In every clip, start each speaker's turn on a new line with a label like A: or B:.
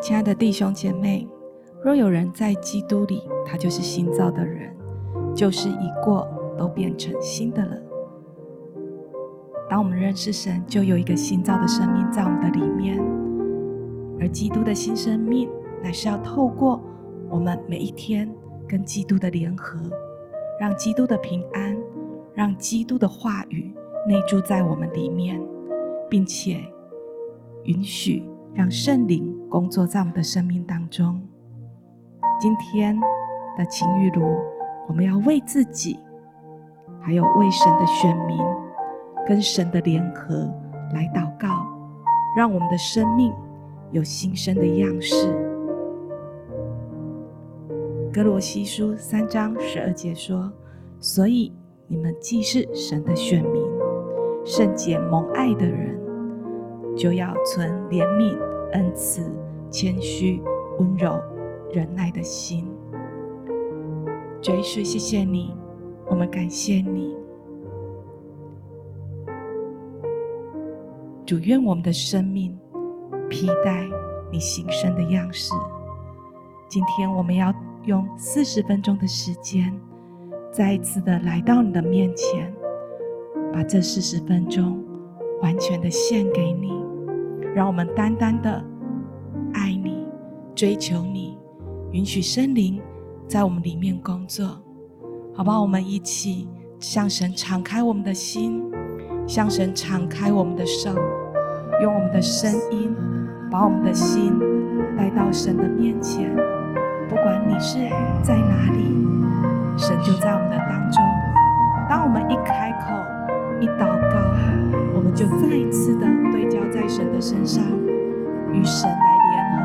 A: 亲爱的弟兄姐妹，若有人在基督里，他就是新造的人，旧事已过，都变成新的了。当我们认识神，就有一个新造的生命在我们的里面，而基督的新生命，乃是要透过我们每一天跟基督的联合，让基督的平安，让基督的话语内住在我们里面，并且允许让圣灵工作在我们的生命当中。今天的晴雨炉，我们要为自己，还有为神的选民。跟神的联合来祷告，让我们的生命有新生的样式。格罗西书三章十二节说：“所以你们既是神的选民，圣洁蒙爱的人，就要存怜悯、恩慈、谦虚、温柔、忍耐的心。”主耶稣，谢谢你，我们感谢你。主，愿我们的生命披戴你新生的样式。今天我们要用四十分钟的时间，再一次的来到你的面前，把这四十分钟完全的献给你，让我们单单的爱你、追求你，允许圣灵在我们里面工作，好不好？我们一起向神敞开我们的心。向神敞开我们的手，用我们的声音，把我们的心带到神的面前。不管你是在哪里，神就在我们的当中。当我们一开口，一祷告，们就再一次的对焦在神的身上，与神来联合，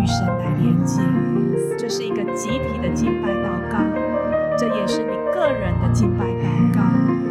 A: 与神来连接。这是一个集体的敬拜祷告，这也是你个人的敬拜祷告。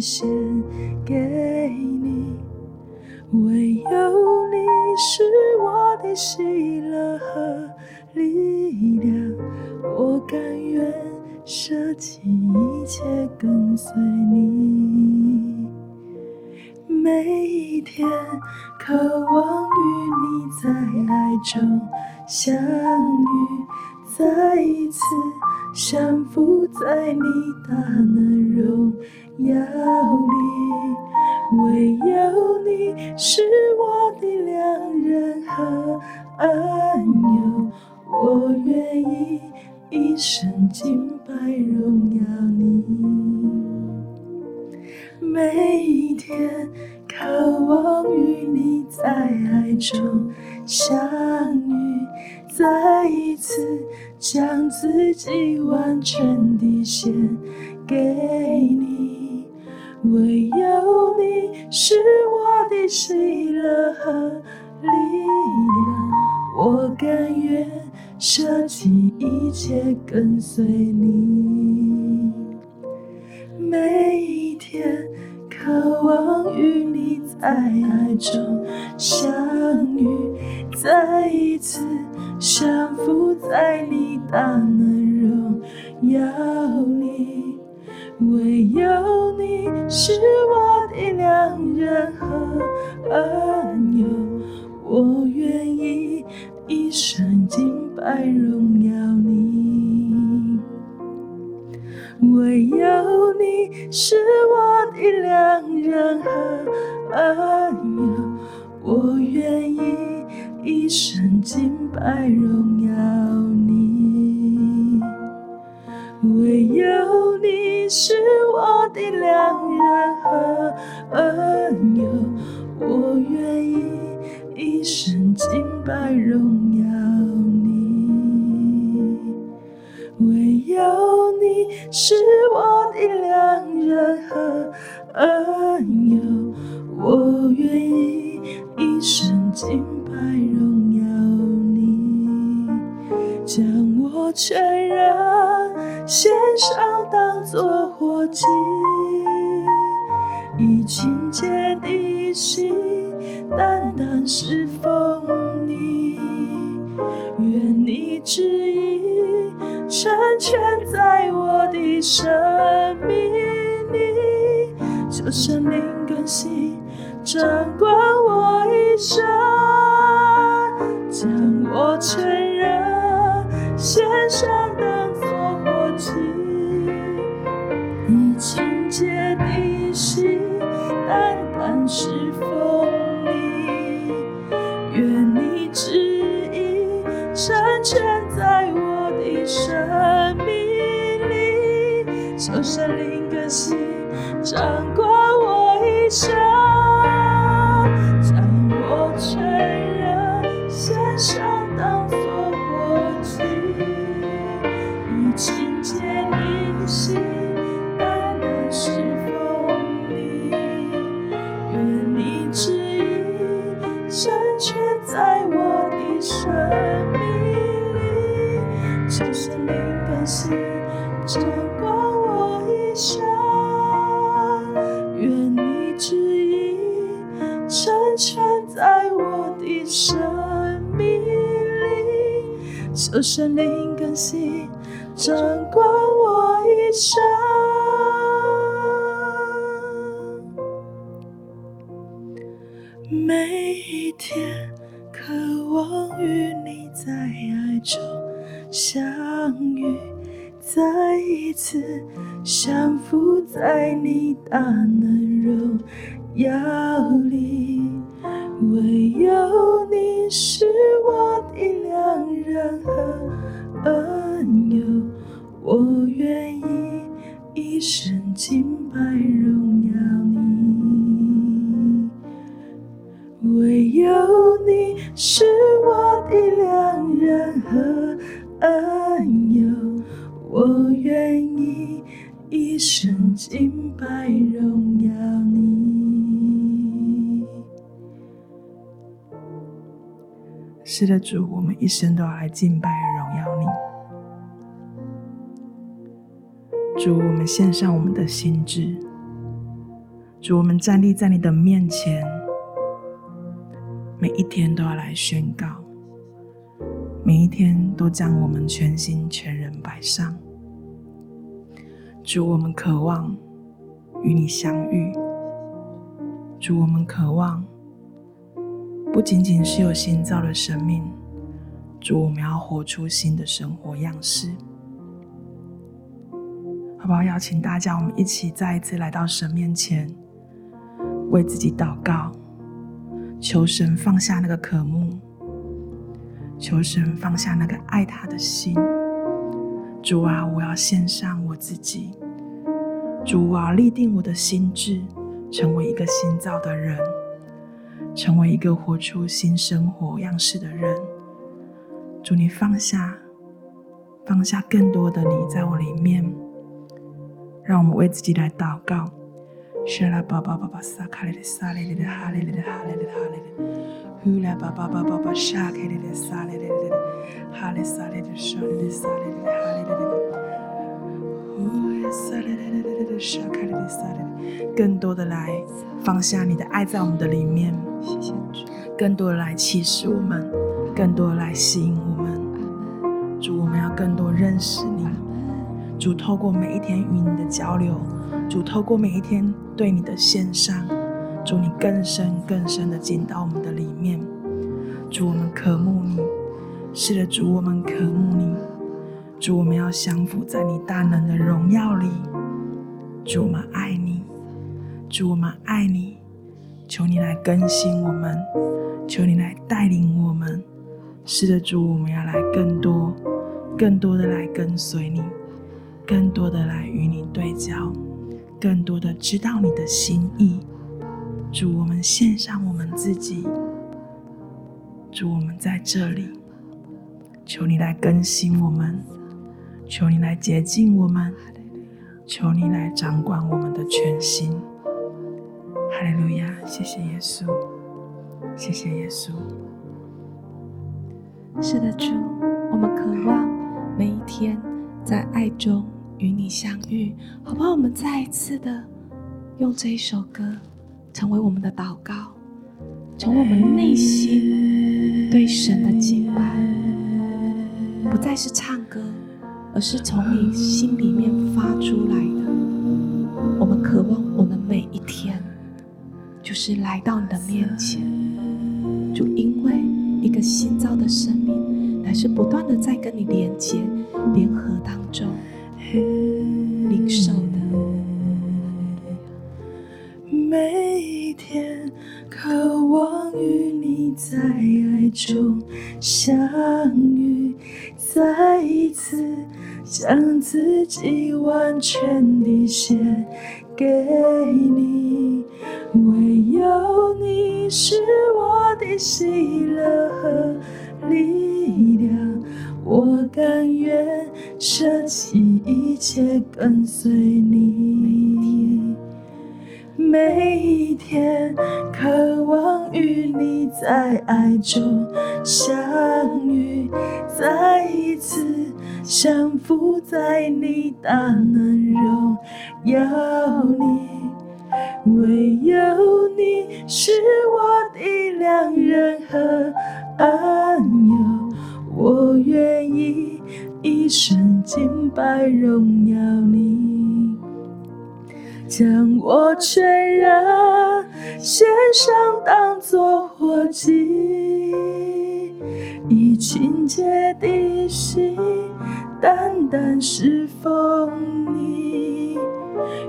B: 献给你。唯有你是我的喜乐和力量，我甘愿舍弃一切跟随你。每一天渴望与你在爱中相遇，再一次降服在你大能荣要你。唯有你是我的良人和恩友，我愿意一生敬拜荣耀你。每一天渴望与你在爱中相遇，再一次将自己完全地献给你。唯有你是我的喜乐和力量，我甘愿舍弃一切跟随你。每一天渴望与你在爱中相遇，再一次降服在你大能荣耀里。唯有你是我的良人和恩友，我愿意一生敬拜荣耀你。唯有你是我的良人和恩友，我愿意一生敬拜荣耀你。唯有你是我的良人和恩友，我愿意一生敬拜荣耀你。唯有你是我的良人和恩友，我愿意一生敬拜荣耀你。将我全然。献上当作火祭，以清洁的心，单单侍奉你。愿你旨意成全在我的生命里，求圣灵更新掌管我一生，将我全人献上是否你。愿你旨意成全在我的生命里，求圣灵更新，求圣灵更新，掌管我一生。每一天渴望与你在爱中相遇，再一次降服在你大能荣耀我愿意一生敬拜荣耀你。唯有你是我的良人和恩友，我愿意一生敬拜荣耀你。是的，主，我们一生都要来敬拜荣耀你。主，我们献上我们的心智。主，我们站立在你的面前，每一天都要来宣告，每一天都将我们全心全人摆上。主，我们渴望与你相遇。主，我们渴望不仅仅是有新造的生命，主，我们要活出新的生活样式。好不好？邀请大家，我们一起再一次来到神面前。为自己祷告，求神放下那个渴慕，求神放下那个爱他的心。主啊，我要献上我自己。主啊，立定我的心志，成为一个新造的人，成为一个活出新生活样式的人。主，你放下，放下更多的你在我里面。让我们为自己来祷告。沙拉巴巴巴巴撒卡里的撒里里的哈里里的哈里里的哈里里，呼啦巴巴巴巴巴沙卡里的撒里里的哈里撒里的沙里的撒里里的哈里里的，呼呀撒里里里的沙卡里的撒里里，更多的来放下你的爱在我们的里面，谢谢主，更多的来启示我们，更多的来吸引我们，主，我们要更多认识，主，透过每一天与你的交流。主，透过每一天对你的献上，主，你更深更深的进到我们的里面。主，我们渴慕你，是的，主，我们渴慕你。主，我们要降服在你大能的荣耀里。主，我们爱你，主，我们爱你。求你来更新我们，求你来带领我们。是的，主，我们要来更多、更多的来跟随你，更多的来与你对焦。更多的知道你的心意，主，我们献上我们自己，主，我们在这里，求你来更新我们，求你来洁净我们，求你来掌管我们的全心。哈利路亚！谢谢耶稣，谢谢耶稣。
A: 是的，主，我们渴望每一天在爱中。与你相遇，好不好？我们再一次的用这一首歌，成为我们的祷告，成为我们内心对神的敬拜，不再是唱歌，而是从你心里面发出来的。我们渴望我们每一天，就是来到你的面前，就因为一个新造的生命，乃是不断的在跟你连接、联合当中。领受的
B: 每一天，渴望与你在爱中相遇，再一次将自己完全地献给你。唯有你是我的喜乐和力量，我甘愿舍弃。一切跟随你，每一天渴望与你在爱中相遇，再一次降服在你大能荣耀里，唯有你是我的良人和安友，我愿意。一生敬拜荣耀你，将我全人献上当作活祭，以清洁的心单单侍奉你，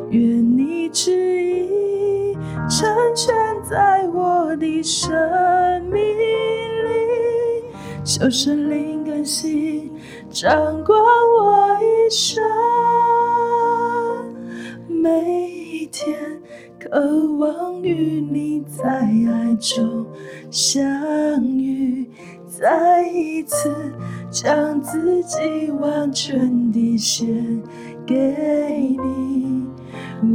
B: 愿你旨意成全在我的生命里，求圣灵更新。掌管我一生，每一天渴望与你在爱中相遇，再一次将自己完全地献给你。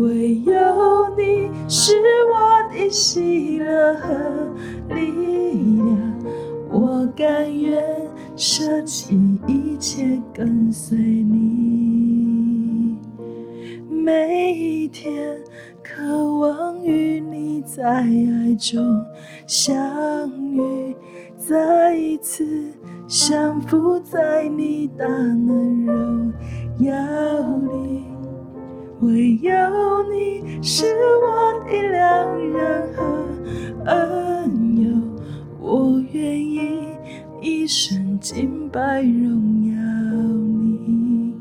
B: 唯有你是我的喜乐和力量，我甘愿舍弃一切跟随你。每一天，渴望与你在爱中相遇，再一次降服在你大能荣耀里。唯有你是我的良人和恩友，我愿意一生敬拜荣耀你。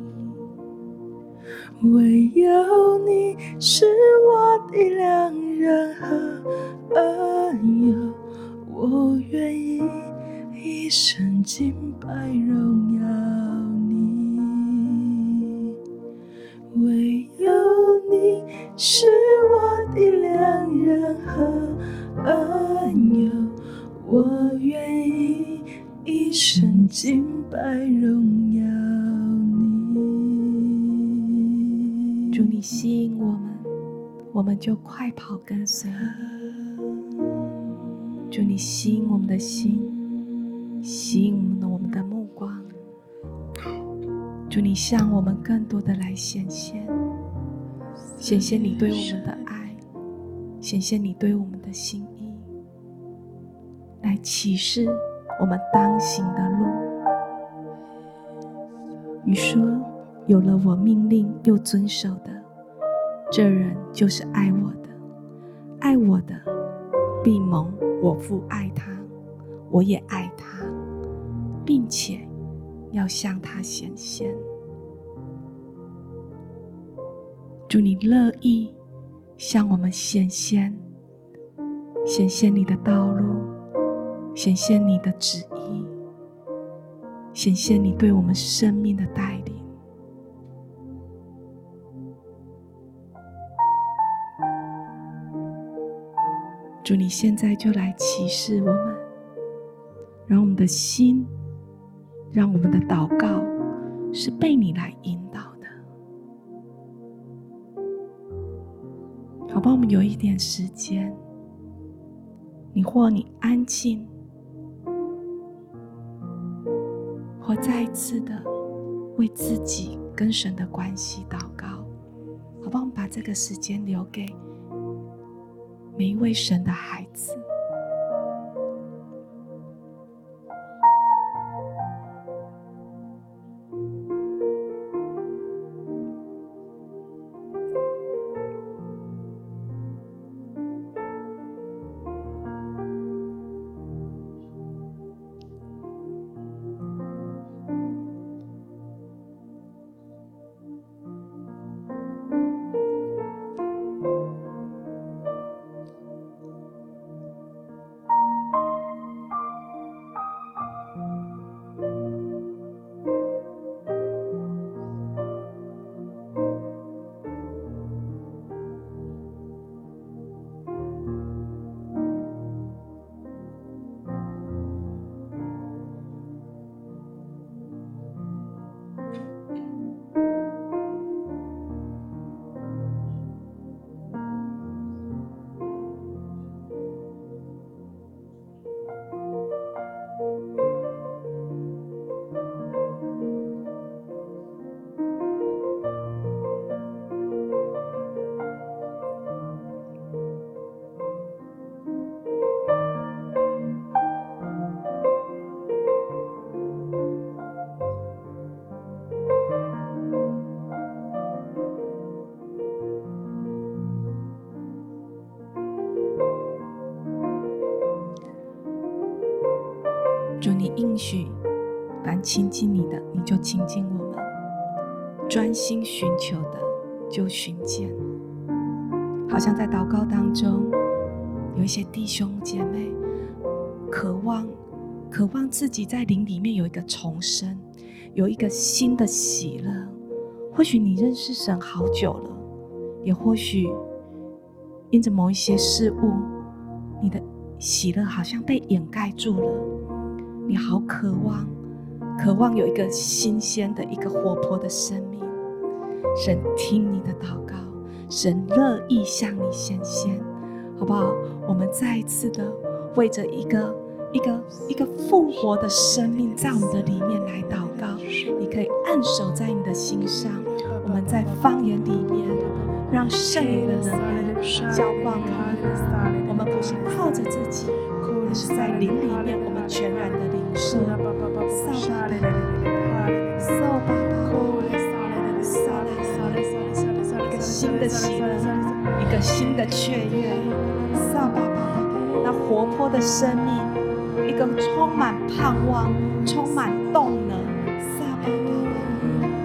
B: 唯有你是我的良人和恩友，我愿意一生敬拜荣耀你。唯有你是我的良人和恩友，我愿意一生敬拜荣耀你。
A: 祝，你吸引我们，我们就快跑跟随你。主，你吸引我们的心，吸引我们的我们的目光。祝，你向我们更多的来显现。显现你对我们的爱，显现你对我们的心，来启示我们当行的路。你说：“有了我命令又遵守的，这人就是爱我的。爱我的，必蒙我父爱他，我也爱他，并且要向他显现。”祝你乐意向我们显现，显现你的道路，显现你的旨意，显现你对我们生命的带领。祝你现在就来启示我们，让我们的心，让我们的祷告是被你来引导的。好吧，我们有一点时间，你或你安静，再一次的为自己跟神的关系祷告。好吧，我们把这个时间留给每一位神的孩子。许，凡亲近你的，你就亲近我们；专心寻求的，就寻见。好像在祷告当中，有一些弟兄姐妹渴望，渴望自己在灵里面有一个重生，有一个新的喜乐。或许你认识神好久了，也或许因着某一些事物，你的喜乐好像被掩盖住了。你好渴望，渴望有一个新鲜的一个活泼的生命。神听你的祷告，神乐意向你显现，好不好？我们再一次的为着一个一个一个复活的生命在我们的里面来祷告。你可以按手在你的心上，我们在方言里面，让圣灵的能力浇灌我们。我们不是靠着自己，是在灵里面，我们全然的领受，萨巴巴，萨巴巴，萨，一个新的起程，一个新的雀跃，萨巴巴，那活泼的生命，一个充满盼望，充满动能，萨巴巴，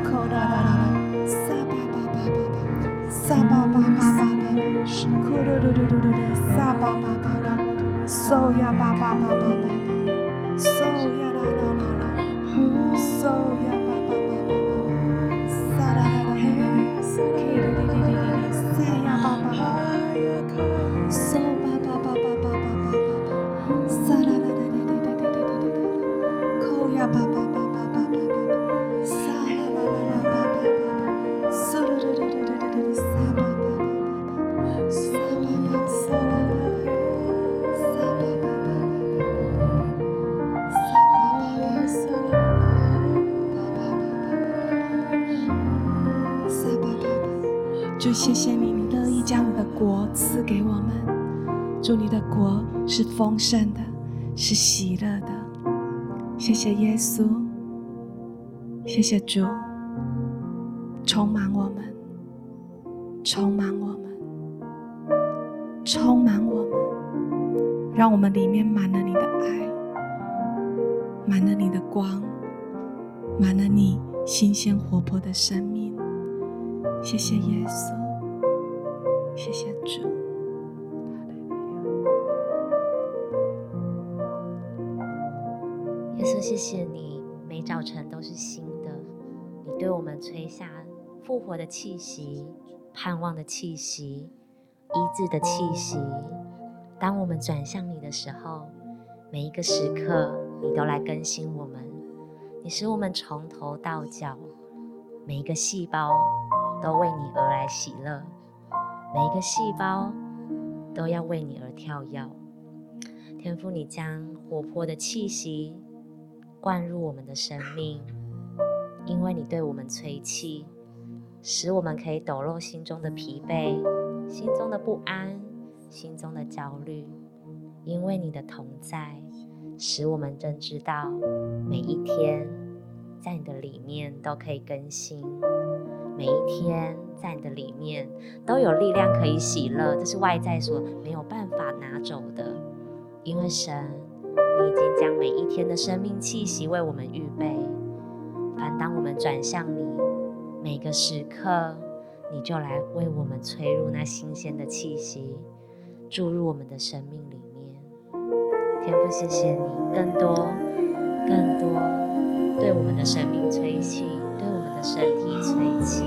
A: 库拉拉拉拉拉拉，萨巴巴巴巴巴，库拉拉拉拉拉拉，萨巴巴。哦呀，爸爸爸爸爸。丰盛的，是喜乐的。谢谢耶稣，谢谢主，充满我们，充满我们，充满我们，让我们里面满了你的爱，满了你的光，满了你新鲜活泼的生命。谢谢耶稣。谢谢主，
C: 谢谢你，每早晨都是新的。你对我们吹下复活的气息、盼望的气息、医治的气息。当我们转向你的时候，每一个时刻，你都来更新我们。你使我们从头到脚，每一个细胞都为你而来喜乐。每一个细胞都要为你而跳跃，天父，你将活泼的气息灌入我们的生命，因为你对我们吹气，使我们可以抖落心中的疲惫、心中的不安、心中的焦虑。因为你的同在，使我们真知道每一天在你的里面都可以更新。每一天在你的里面都有力量可以喜乐，这是外在所没有办法拿走的。因为神，你已经将每一天的生命气息为我们预备。凡当我们转向你，每个时刻，你就来为我们吹入那新鲜的气息，注入我们的生命里面。天父，谢谢你，更多、更多对我们的生命吹气。
A: 对我们。的身体吹气，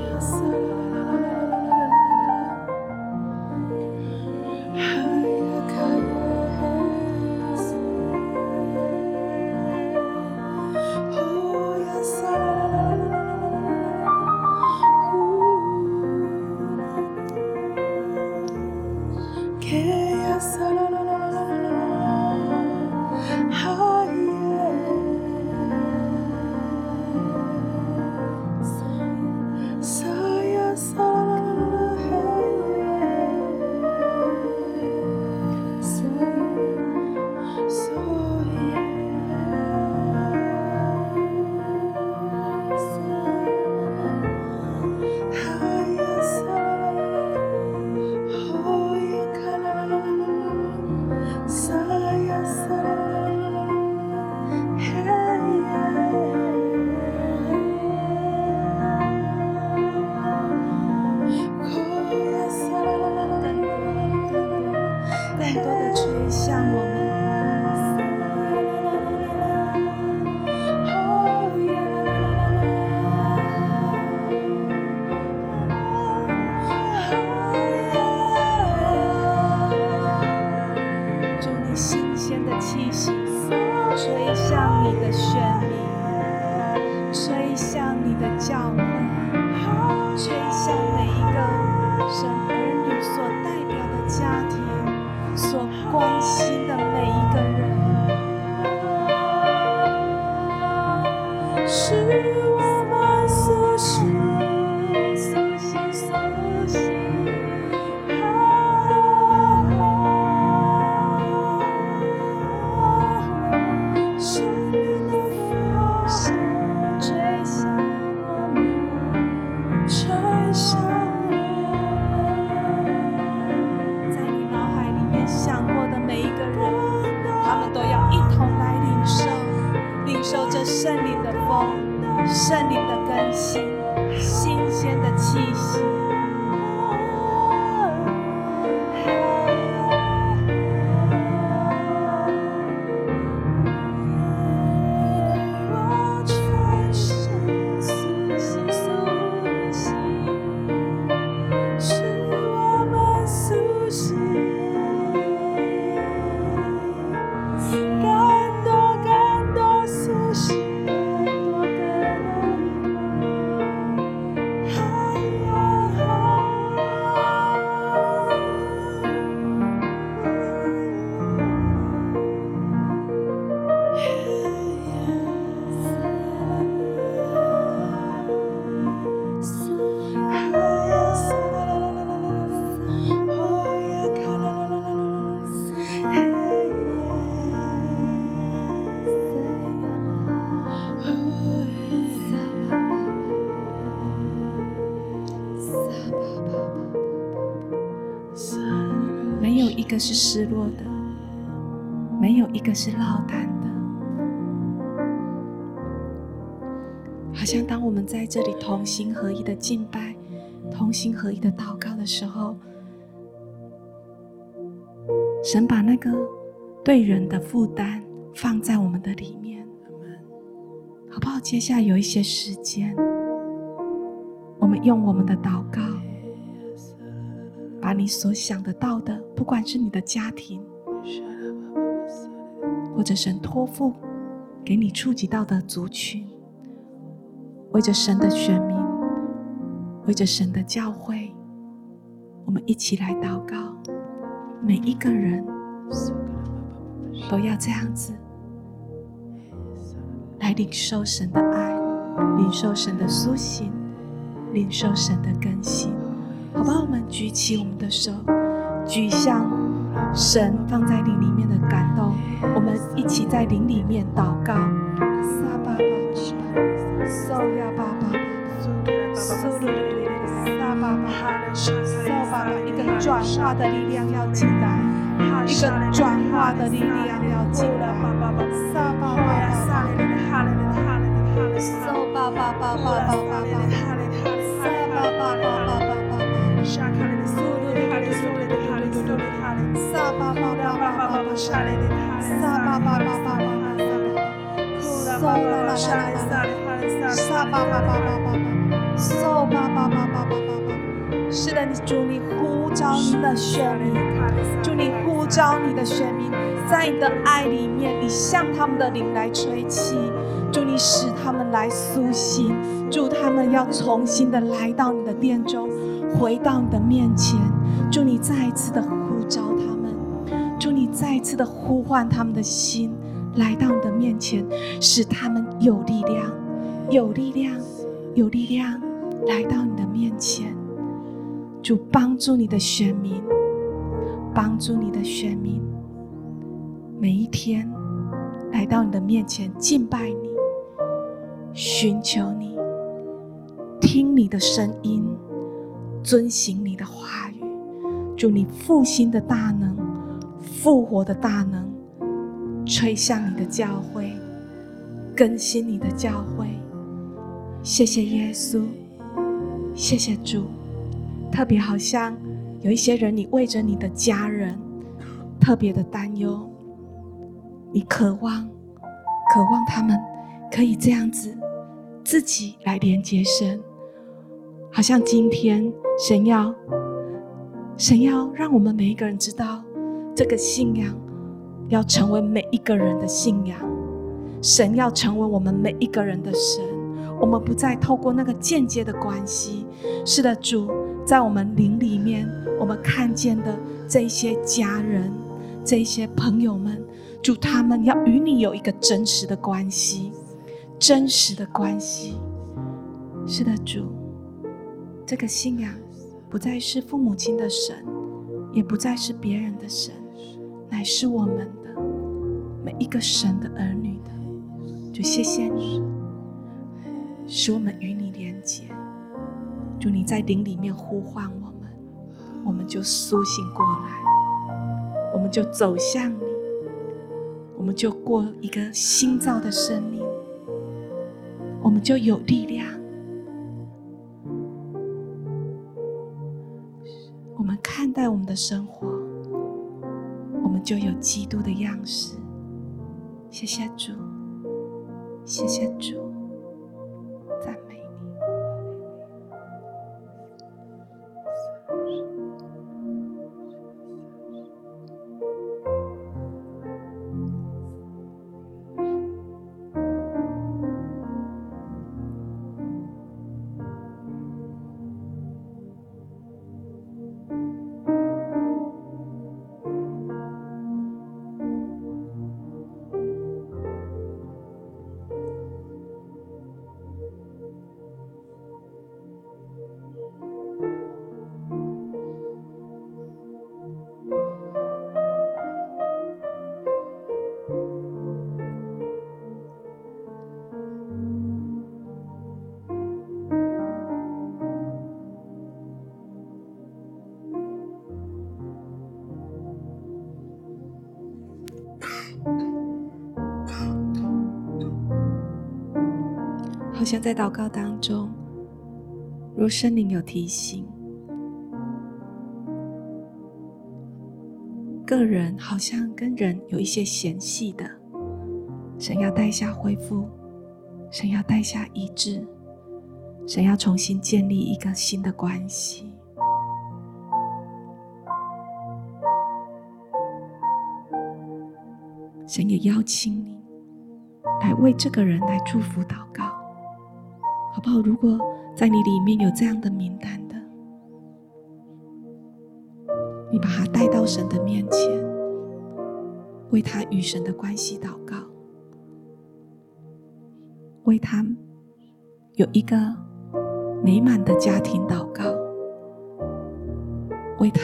A: 森林的更新。同心合一的敬拜、同心合一的祷告的时候，神把那个对人的负担放在我们的里面，好不好？接下来有一些时间，我们用我们的祷告。把你所想得到的，不管是你的家庭，或者神托付给你触及到的族群，为着神的选民，为着神的教会，我们一起来祷告。每一个人都要这样子来领受神的爱，领受神的苏醒，领受神的更新。好吧，我们举起我们的手，举向神放在灵里面的感动。我们一起在灵里面祷告。撒巴巴巴，收呀巴巴，收噜噜噜噜，撒巴巴，收巴巴，一个转化的力量要进来，一个转化的力量要进来。撒巴巴巴，收巴巴巴巴巴巴，撒萨萨巴巴巴巴。是的，你主，你呼召你的选民，主你呼召你的选民，在你的爱里面，你向他们的灵来吹气，主你使他们来苏醒，祝他们要重新的来到你的殿中，回到你的面前，祝你再一次的呼召他们，祝你再一次的呼唤他们的心，来到你的面前，使他们有力量，有力量，有力量，来到你的面前。主帮助你的选民，帮助你的选民，每一天来到你的面前敬拜你，寻求你，听你的声音。遵行你的话语，祝你复兴的大能、复活的大能吹向你的教会，更新你的教会。谢谢耶稣，谢谢主。特别好像有一些人，你为着你的家人特别的担忧，你渴望、渴望他们可以这样子自己来连接神。好像今天神要，神要让我们每一个人知道，这个信仰要成为每一个人的信仰。神要成为我们每一个人的神，我们不再透过那个间接的关系。是的，主在我们灵里面，我们看见的这些家人、这些朋友们，主他们要与你有一个真实的关系。真实的关系。是的，主，这个信仰不再是父母亲的神，也不再是别人的神，乃是我们的每一个神的儿女的。就，谢谢你，使我们与你连结。主，你在灵里面呼唤我们，我们就苏醒过来，我们就走向你，我们就过一个新造的生命，我们就有力量。我们看待我们的生活，我们就有基督的样式。谢谢主，谢谢主，像在祷告当中，若圣灵有提醒，个人好像跟人有一些嫌隙的，神要带下恢复，神要带下医治，神要重新建立一个新的关系。神也邀请你来为这个人来祝福祷告。好不好？如果在你里面有这样的名单的，你把他带到神的面前，为他与神的关系祷告，为他有一个美满的家庭祷告，为他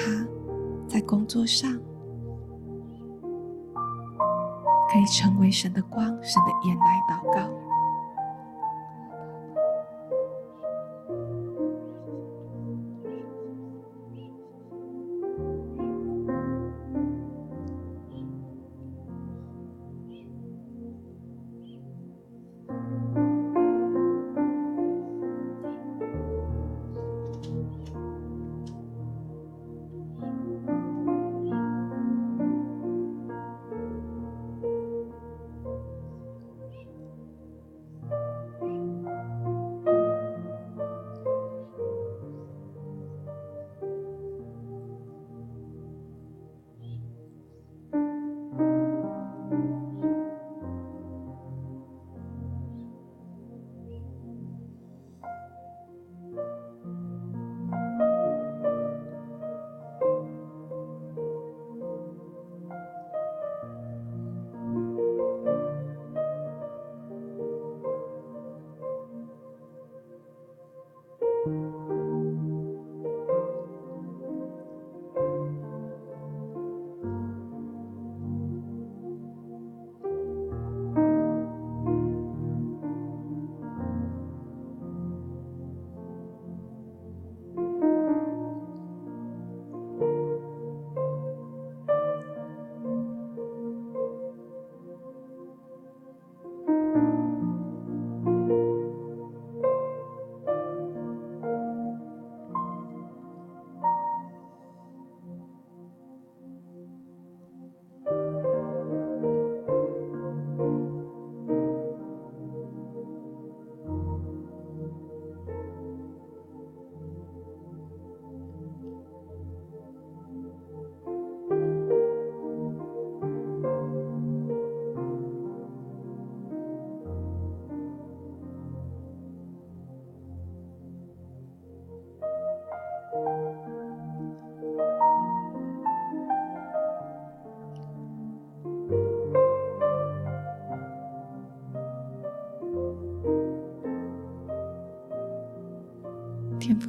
A: 在工作上可以成为神的光、神的盐来祷告。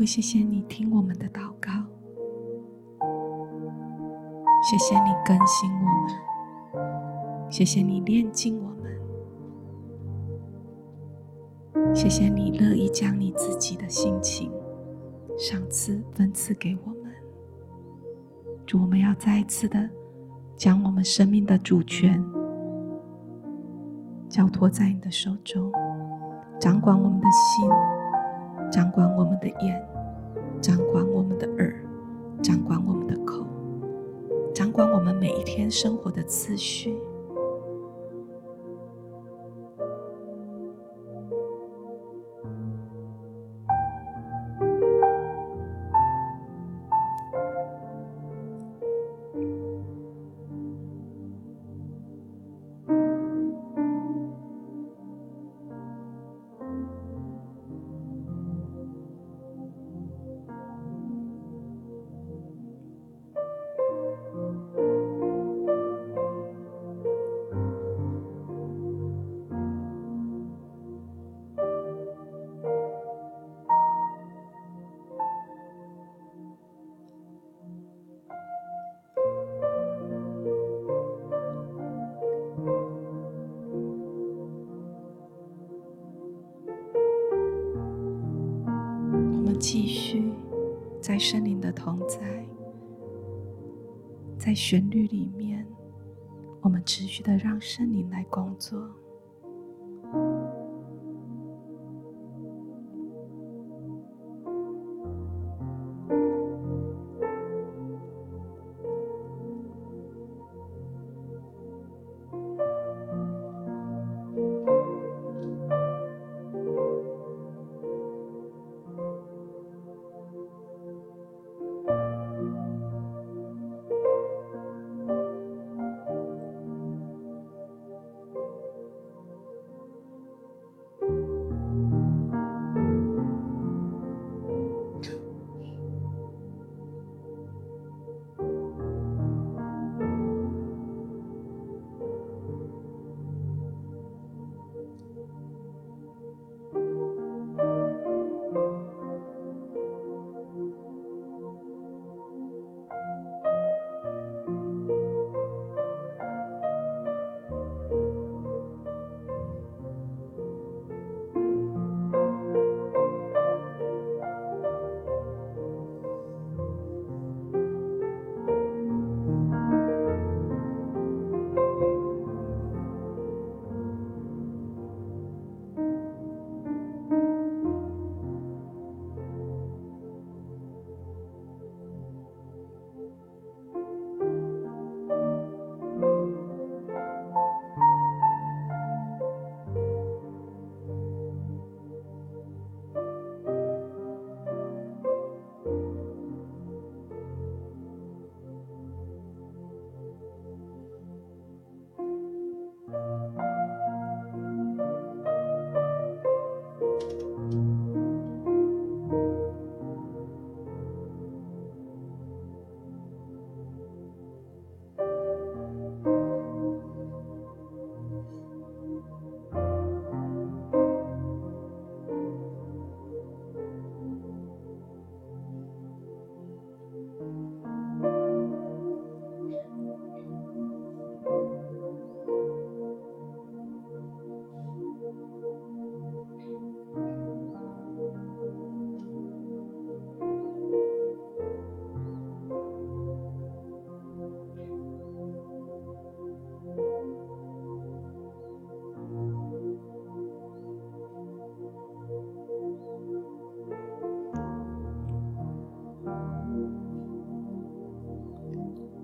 A: 父，谢谢你听我们的祷告，谢谢你更新我们，谢谢你炼净我们，谢谢你乐意将你自己的性情赏赐分赐给我们。主，我们要再一次的将我们生命的主权交托在你的手中，掌管我们的心。掌管我们的眼，掌管我们的耳，掌管我们的口，掌管我们每一天生活的次序。继续在森林的同在，在旋律里面，我们持续的让森林来工作。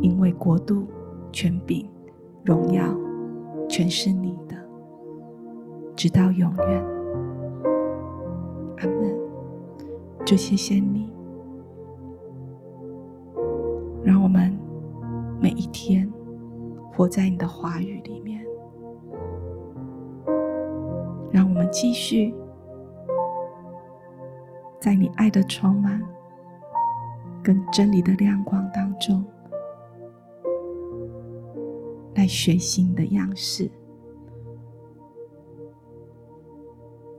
A: 因为国度、权柄、荣耀，全是你的，直到永远。阿门。就谢谢你，让我们每一天活在你的话语里面，让我们继续在你爱的充满跟真理的亮光当中，来学习你的样式。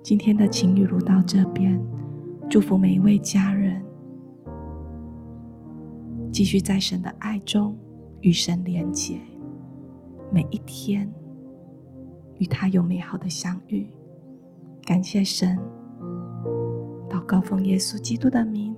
A: 今天的情侣录到这边。祝福每一位家人，继续在神的爱中与神连结，每一天与他有美好的相遇。感谢神，祷告奉耶稣基督的名。